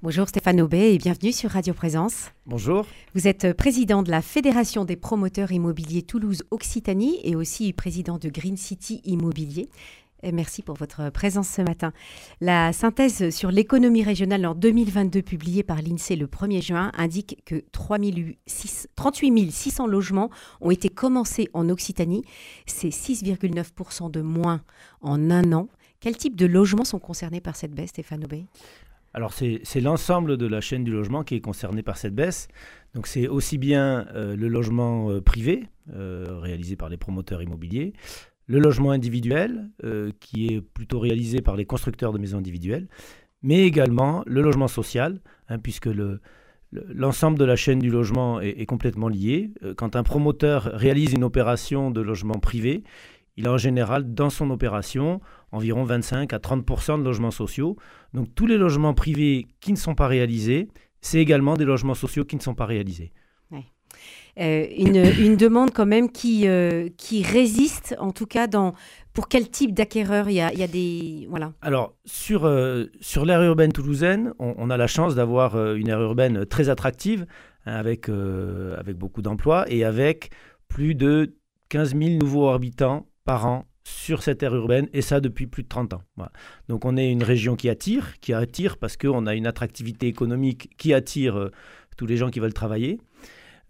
Bonjour Stéphane Aubet et bienvenue sur Radio Présence. Bonjour. Vous êtes président de la Fédération des promoteurs immobiliers Toulouse-Occitanie et aussi président de Green City Immobilier. merci pour votre présence ce matin. La synthèse sur l'économie régionale en 2022 publiée par l'INSEE le 1er juin indique que 38 600 logements ont été commencés en Occitanie. C'est 6,9% de moins en un an. Quel type de logements sont concernés par cette baisse, Stéphane Aubé? Alors c'est l'ensemble de la chaîne du logement qui est concerné par cette baisse. Donc c'est aussi bien euh, le logement euh, privé euh, réalisé par les promoteurs immobiliers, le logement individuel qui est plutôt réalisé par les constructeurs de maisons individuelles, mais également le logement social, hein, puisque l'ensemble de la chaîne du logement est, complètement lié. Quand un promoteur réalise une opération de logement privé, il a en général dans son opération environ 25 à 30 de logements sociaux. Donc tous les logements privés qui ne sont pas réalisés, c'est également des logements sociaux qui ne sont pas réalisés. Euh, une, demande quand même qui, euh, qui résiste, en tout cas, dans, pour quel type d'acquéreur il, y a, des... Voilà. Alors, sur, euh, sur l'aire urbaine toulousaine, on, a la chance d'avoir une aire urbaine très attractive, hein, avec, avec beaucoup d'emplois et avec plus de 15 000 nouveaux habitants par an sur cette aire urbaine, et ça depuis plus de 30 ans. Donc on est une région qui attire, qui attire parce qu'on a une attractivité économique qui attire euh, tous les gens qui veulent travailler.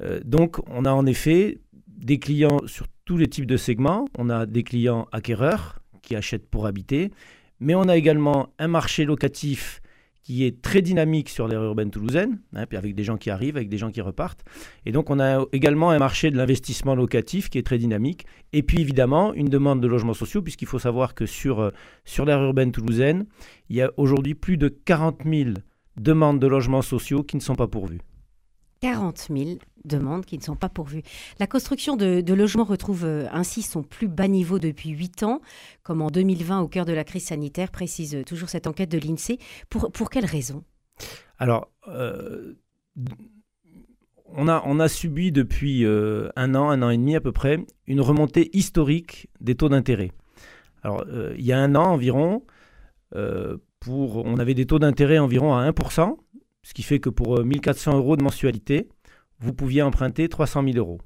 Euh, donc on a en effet des clients sur tous les types de segments. On a des clients acquéreurs qui achètent pour habiter, mais on a également un marché locatif qui est très dynamique sur l'aire urbaine toulousaine, hein, puis avec des gens qui arrivent, avec des gens qui repartent. Et donc on a également un marché de l'investissement locatif qui est très dynamique. Et puis évidemment une demande de logements sociaux, puisqu'il faut savoir que sur, euh, l'aire urbaine toulousaine, il y a aujourd'hui plus de 40 000 demandes de logements sociaux qui ne sont pas pourvues. 40 000 demandes qui ne sont pas pourvues. La construction de, logements retrouve euh, ainsi son plus bas niveau depuis 8 ans, comme en 2020 au cœur de la crise sanitaire, précise euh, toujours cette enquête de l'INSEE. Pour, pour quelles raisons Alors, euh, on, a, on a subi depuis un an, un an et demi à peu près, une remontée historique des taux d'intérêt. Alors, il y a un an environ, pour, on avait des taux d'intérêt environ à 1%, ce qui fait que pour 1400 euros de mensualité, vous pouviez emprunter 300 000 euros.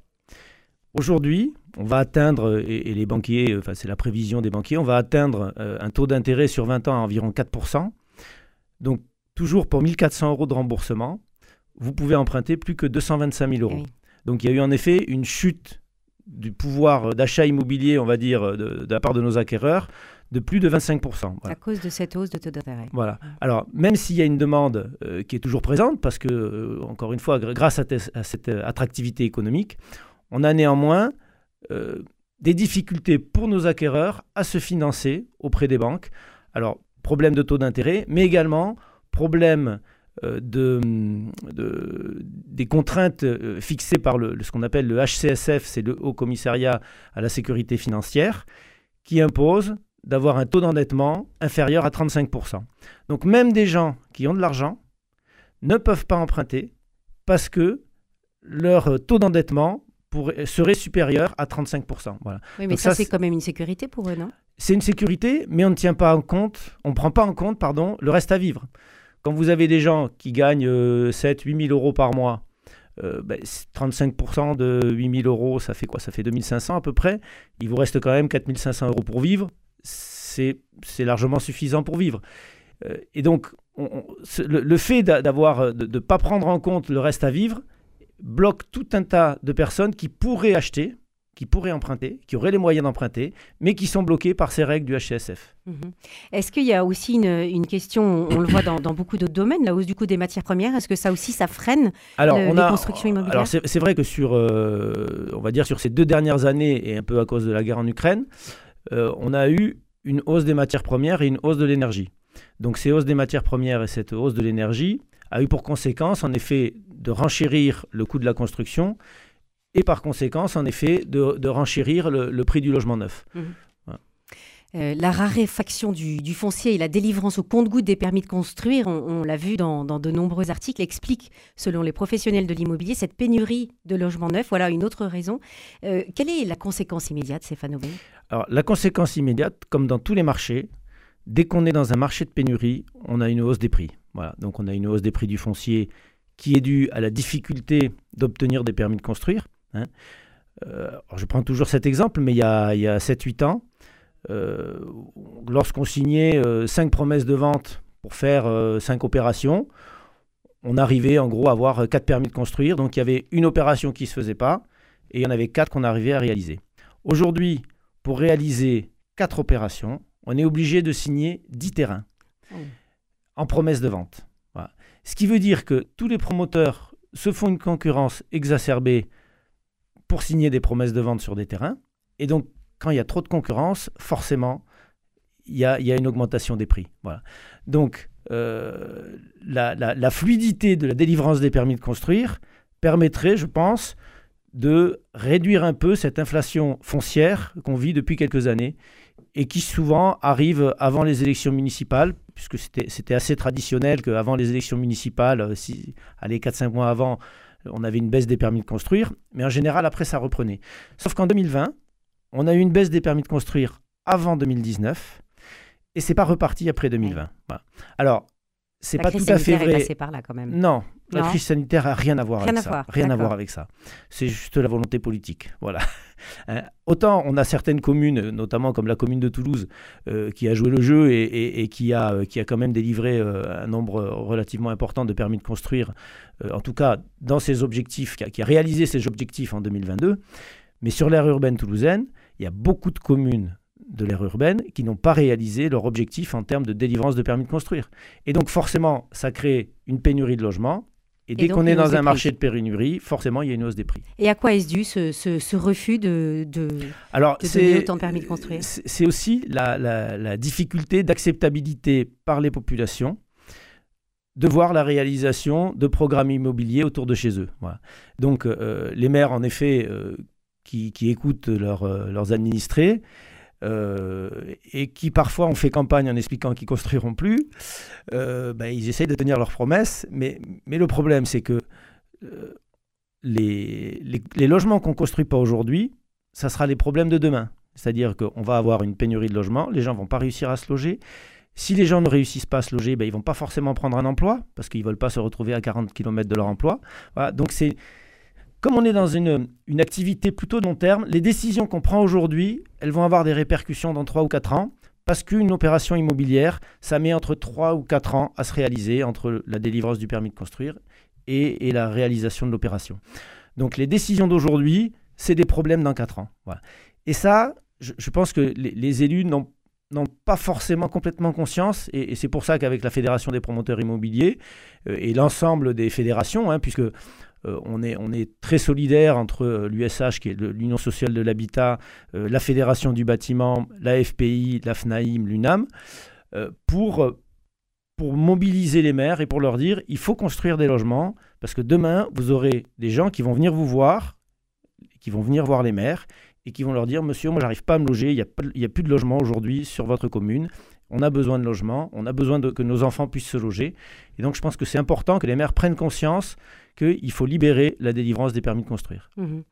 Aujourd'hui, on va atteindre, et, les banquiers, enfin c'est la prévision des banquiers, on va atteindre euh, un taux d'intérêt sur 20 ans à environ 4%. Donc toujours pour 1400 euros de remboursement, vous pouvez emprunter plus que 225 000 euros. Donc il y a eu en effet une chute du pouvoir d'achat immobilier, on va dire, de, la part de nos acquéreurs, de plus de 25%. À cause de cette hausse de taux d'intérêt. Voilà. Alors, même s'il y a une demande euh, qui est toujours présente, parce que, euh, encore une fois, grâce à, cette euh, attractivité économique, on a néanmoins des difficultés pour nos acquéreurs à se financer auprès des banques. Alors, problème de taux d'intérêt, mais également problème de, des contraintes fixées par le, ce qu'on appelle le HCSF, c'est le Haut Commissariat à la sécurité financière, qui impose d'avoir un taux d'endettement inférieur à 35%. Donc même des gens qui ont de l'argent ne peuvent pas emprunter parce que leur taux d'endettement serait supérieur à 35%. Voilà. Oui, mais ça, c'est quand même une sécurité pour eux, non? C'est une sécurité, mais on ne tient pas en compte, on prend pas en compte, pardon, le reste à vivre. Quand vous avez des gens qui gagnent 7 8 000 euros par mois, 35% euh, ben, de 8 000 euros, ça fait quoi? Ça fait 2500 à peu près. Il vous reste quand même 4 500 euros pour vivre c'est largement suffisant pour vivre. Euh, et donc, le, fait d'avoir euh, de ne pas prendre en compte le reste à vivre bloque tout un tas de personnes qui pourraient acheter, qui pourraient emprunter, qui auraient les moyens d'emprunter, mais qui sont bloquées par ces règles du HCSF. Mhm. Est-ce qu'il y a aussi une, question, on le voit dans, beaucoup d'autres domaines, la hausse du coût des matières premières, est-ce que ça aussi, ça freine alors, on les constructions immobilières? Alors c'est vrai que sur, euh, on va dire sur ces deux dernières années, et un peu à cause de la guerre en Ukraine, on a eu une hausse des matières premières et une hausse de l'énergie. Donc ces hausses des matières premières et cette hausse de l'énergie a eu pour conséquence en effet de renchérir le coût de la construction et par conséquence en effet de, renchérir le, prix du logement neuf. Mmh. Euh, la raréfaction du, foncier et la délivrance au compte-goutte des permis de construire, on, l'a vu dans, de nombreux articles, expliquent, selon les professionnels de l'immobilier, cette pénurie de logements neufs. Voilà une autre raison. Euh, quelle est la conséquence immédiate, Stéphane Aubin? Alors, la conséquence immédiate, comme dans tous les marchés, dès qu'on est dans un marché de pénurie, on a une hausse des prix. Voilà. Donc on a une hausse des prix du foncier qui est due à la difficulté d'obtenir des permis de construire. Hein. Euh, je prends toujours cet exemple, mais il y a, a 7-8 ans, euh, lorsqu'on signait 5 promesses de vente pour faire 5 opérations, on arrivait en gros à avoir 4 permis de construire. Donc il y avait une opération qui ne se faisait pas et il y en avait 4 qu'on arrivait à réaliser. Aujourd'hui, pour réaliser 4 opérations, on est obligé de signer 10 terrains oh. en promesse de vente. Ce qui veut dire que tous les promoteurs se font une concurrence exacerbée pour signer des promesses de vente sur des terrains. Et donc, quand il y a trop de concurrence, forcément, il y a, une augmentation des prix. Voilà. Donc, euh, la, fluidité de la délivrance des permis de construire permettrait, je pense, de réduire un peu cette inflation foncière qu'on vit depuis quelques années et qui souvent arrive avant les élections municipales, puisque c'était assez traditionnel qu'avant les élections municipales, euh, si, allez, 4-5 mois avant, on avait une baisse des permis de construire, mais en général, après, ça reprenait. Sauf qu'en 2020, on a eu une baisse des permis de construire avant 2019, et c'est pas reparti après 2020. Alors, c'est pas tout à fait vrai. par là quand même. Non, la crise sanitaire a rien à voir avec ça. Rien à voir avec ça. C'est juste la volonté politique. Voilà. Hein, autant on a certaines communes, notamment comme la commune de Toulouse, euh, qui a joué le jeu et, qui, a, euh, qui a quand même délivré euh, un nombre relativement important de permis de construire, en tout cas dans ses objectifs, qui a, qui a réalisé ses objectifs en 2022. Mais sur l'aire urbaine toulousaine, il y a beaucoup de communes de l'aire urbaine qui n'ont pas réalisé leur objectif en termes de délivrance de permis de construire. Et donc forcément, ça crée une pénurie de logements. Et, dès qu'on est dans un marché de pénurie, forcément, il y a une hausse des prix. Et à quoi est-ce dû ce, refus de, de, Alors, de donner autant de permis de construire C'est aussi la, difficulté d'acceptabilité par les populations de voir la réalisation de programmes immobiliers autour de chez eux. Voilà. Donc euh, les maires, en effet, euh, qui, écoutent euh, leurs administrés, euh, et qui parfois ont fait campagne en expliquant qu'ils construiront plus, euh, ben, ils essayent de tenir leurs promesses. Mais, le problème, c'est que euh, les, logements qu'on ne construit pas aujourd'hui, ça sera les problèmes de demain. C'est-à-dire qu'on va avoir une pénurie de logements, les gens vont pas réussir à se loger. Si les gens ne réussissent pas à se loger, ben, ils vont pas forcément prendre un emploi, parce qu'ils ne veulent pas se retrouver à 40 km de leur emploi. Donc c'est comme on est dans une, activité plutôt long terme, les décisions qu'on prend aujourd'hui, elles vont avoir des répercussions dans 3 ou 4 ans, parce qu'une opération immobilière, ça met entre 3 ou 4 ans à se réaliser entre la délivrance du permis de construire et, la réalisation de l'opération. Donc les décisions d'aujourd'hui, c'est des problèmes dans 4 ans. Et ça, je, pense que les, élus n'ont pas forcément complètement conscience, et, c'est pour ça qu'avec la Fédération des promoteurs immobiliers euh, et l'ensemble des fédérations, hein, puisque euh, on, est, on est très solidaire entre l'USH, qui est l'Union sociale de l'habitat, euh, la Fédération du bâtiment, la FPI, la FNAIM, l'UNAM, euh, pour, pour mobiliser les maires et pour leur dire il faut construire des logements, parce que demain, vous aurez des gens qui vont venir vous voir, qui vont venir voir les maires, et qui vont leur dire Monsieur, moi, j'arrive pas à me loger, il n'y a, a, plus de logement aujourd'hui sur votre commune. On a besoin de logement, on a besoin que nos enfants puissent se loger. Et donc, je pense que c'est important que les maires prennent conscience qu'il faut libérer la délivrance des permis de construire. Mhm.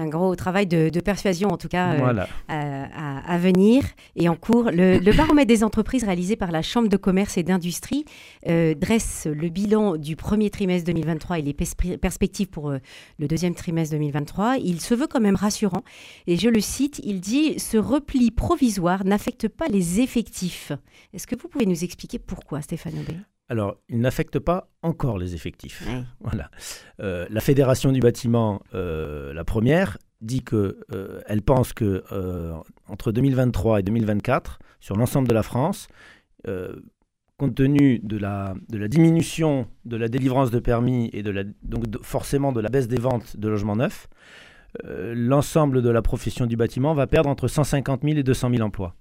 Un gros travail de, persuasion, en tout cas, euh, à, venir et en cours. Le, baromètre des entreprises réalisé par la Chambre de commerce et d'industrie euh, dresse le bilan du premier trimestre 2023 et les perspectives pour euh, le deuxième trimestre 2023. Il se veut quand même rassurant. Et je le cite, il dit Ce repli provisoire n'affecte pas les effectifs. Est-ce que vous pouvez nous expliquer pourquoi, Stéphane Aubé? Alors, il n'affecte pas encore les effectifs. Voilà. Euh, la Fédération du bâtiment, euh, la première, dit qu'elle euh, elle pense que entre 2023 et 2024, sur l'ensemble de la France, compte tenu de la, de la diminution de la délivrance de permis et de la, donc forcément de la baisse des ventes de logements neufs, l'ensemble de la profession du bâtiment va perdre entre 150 000 et 200 000 emplois.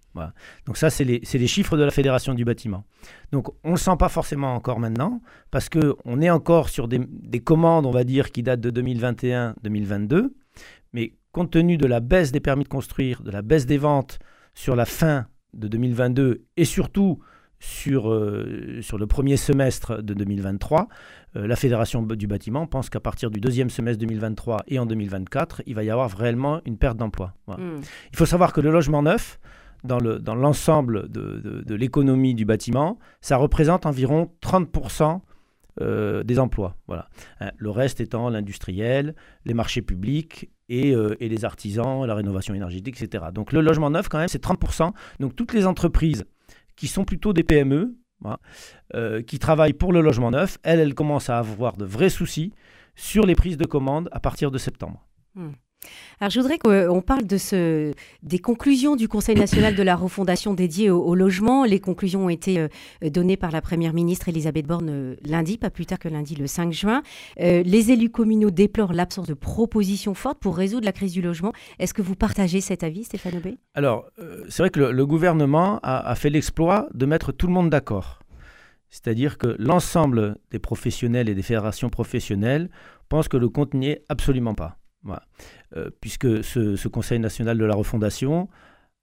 Donc ça, c'est les, chiffres de la Fédération du bâtiment. Donc on ne le sent pas forcément encore maintenant, parce qu'on est encore sur des, des, commandes, on va dire, qui datent de 2021-2022. Mais compte tenu de la baisse des permis de construire, de la baisse des ventes sur la fin de 2022 et surtout sur, euh, sur le premier semestre de 2023, euh, la Fédération du bâtiment pense qu'à partir du deuxième semestre 2023 et en 2024, il va y avoir réellement une perte d'emploi. Hmm. Il faut savoir que le logement neuf, dans l'ensemble dans de, de, l'économie du bâtiment, ça représente environ 30% euh, des emplois. Voilà. Hein, le reste étant l'industriel, les marchés publics et, euh, et, les artisans, la rénovation énergétique, etc. Donc le logement neuf, quand même, c'est 30%. Donc toutes les entreprises qui sont plutôt des PME, euh, qui travaillent pour le logement neuf, elles, elles commencent à avoir de vrais soucis sur les prises de commandes à partir de septembre. Hmm. Alors, je voudrais qu'on parle de ce, des conclusions du Conseil national de la refondation dédié au, logement. Les conclusions ont été euh, données par la Première ministre Elisabeth Borne euh, lundi, pas plus tard que lundi le 5 juin. les élus communaux déplorent l'absence de propositions fortes pour résoudre la crise du logement. Est-ce que vous partagez cet avis, Stéphane Aubé? Alors, c'est vrai que le, gouvernement a fait l'exploit de mettre tout le monde d'accord. C'est-à-dire que l'ensemble des professionnels et des fédérations professionnelles pensent que le compte n'y est absolument pas. Euh, puisque ce, Conseil national de la refondation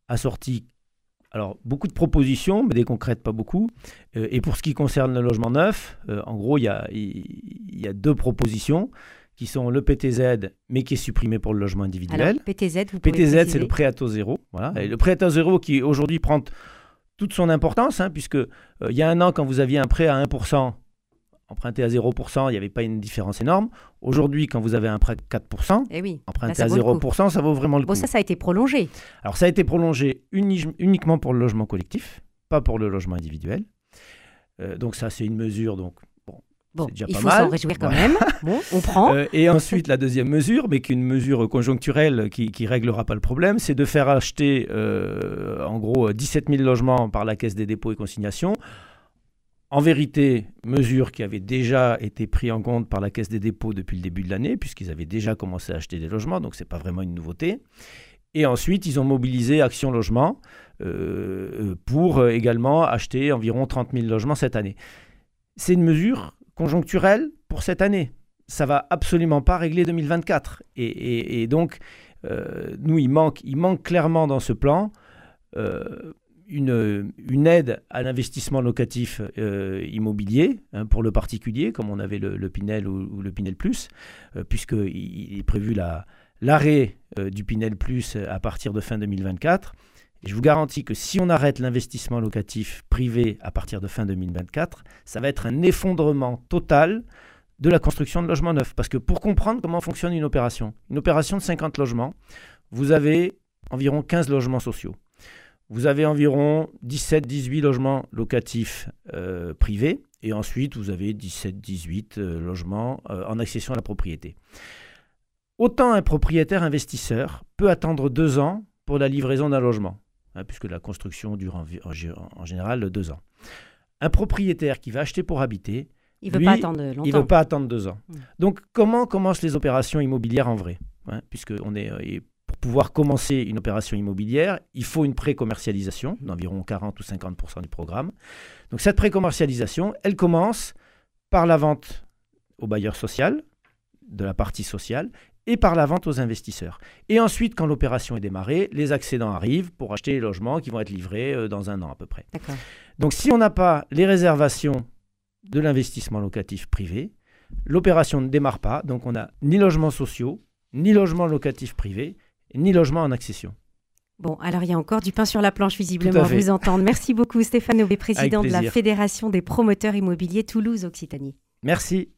a sorti alors, beaucoup de propositions, mais des concrètes pas beaucoup. Euh, et pour ce qui concerne le logement neuf, euh, en gros, il y a, y a, deux propositions qui sont le PTZ, mais qui est supprimé pour le logement individuel. Alors, PTZ, vous PTZ, c'est le prêt à taux zéro. Voilà. Et le prêt à taux zéro qui aujourd'hui prend toute son importance, hein, puisque euh, il y a un an, quand vous aviez un prêt à 1%, emprunté à 0%, il n'y avait pas une différence énorme. Aujourd'hui, quand vous avez un prêt à 4%, eh oui, emprunté à 0%, ça vaut vraiment le coup. Bon, ça, ça a été prolongé. Alors, ça a été prolongé uniquement pour le logement collectif, pas pour le logement individuel. Euh, donc, ça, c'est une mesure donc, Bon, il faut s'en réjouir quand même. Bon, on prend. Euh, et ensuite, la deuxième mesure, mais qui est une mesure conjoncturelle qui ne réglera pas le problème, c'est de faire acheter euh, en gros 17 000 logements par la Caisse des dépôts et consignations. En vérité, mesure qui avait déjà été prise en compte par la Caisse des dépôts depuis le début de l'année, puisqu'ils avaient déjà commencé à acheter des logements, donc ce n'est pas vraiment une nouveauté. Et ensuite, ils ont mobilisé Action Logement euh, pour également acheter environ 30 000 logements cette année. C'est une mesure conjoncturel pour cette année. Ça va absolument pas régler 2024. Et, donc, euh, nous, il manque, clairement dans ce plan euh, une, aide à l'investissement locatif euh, immobilier hein, pour le particulier, comme on avait le, Pinel ou, le Pinel Plus, puisqu'il est prévu l'arrêt du Pinel Plus à partir de fin 2024 je vous garantis que si on arrête l'investissement locatif privé à partir de fin 2024, ça va être un effondrement total de la construction de logements neufs. Parce que pour comprendre comment fonctionne une opération, une opération de 50 logements, vous avez environ 15 logements sociaux. Vous avez environ 17-18 logements locatifs euh, privés. Et ensuite, vous avez 17-18 euh, logements euh, en accession à la propriété. Autant un propriétaire investisseur peut attendre deux ans pour la livraison d'un logement. Hein, puisque la construction dure en, général deux ans. Un propriétaire qui va acheter pour habiter, il ne veut pas attendre longtemps. Il veut pas attendre deux ans. Hmm. Donc, comment commencent les opérations immobilières en vrai hein, Puisque on est, pouvoir commencer une opération immobilière, il faut une pré-commercialisation d'environ 40 ou 50 du programme. Donc, cette pré-commercialisation, elle commence par la vente au bailleur social, de la partie sociale, et par la vente aux investisseurs. Et ensuite, quand l'opération est démarrée, les accédants arrivent pour acheter les logements qui vont être livrés euh, dans un an à peu près. Donc si on n'a pas les réservations de l'investissement locatif privé, l'opération ne démarre pas. Donc on n'a ni logements sociaux, ni logements locatifs privés, ni logements en accession. Bon, alors il y a encore du pain sur la planche, visiblement, à vous entendre. Merci beaucoup, Stéphane Aubé, président de la Fédération des promoteurs immobiliers Toulouse-Occitanie. Merci.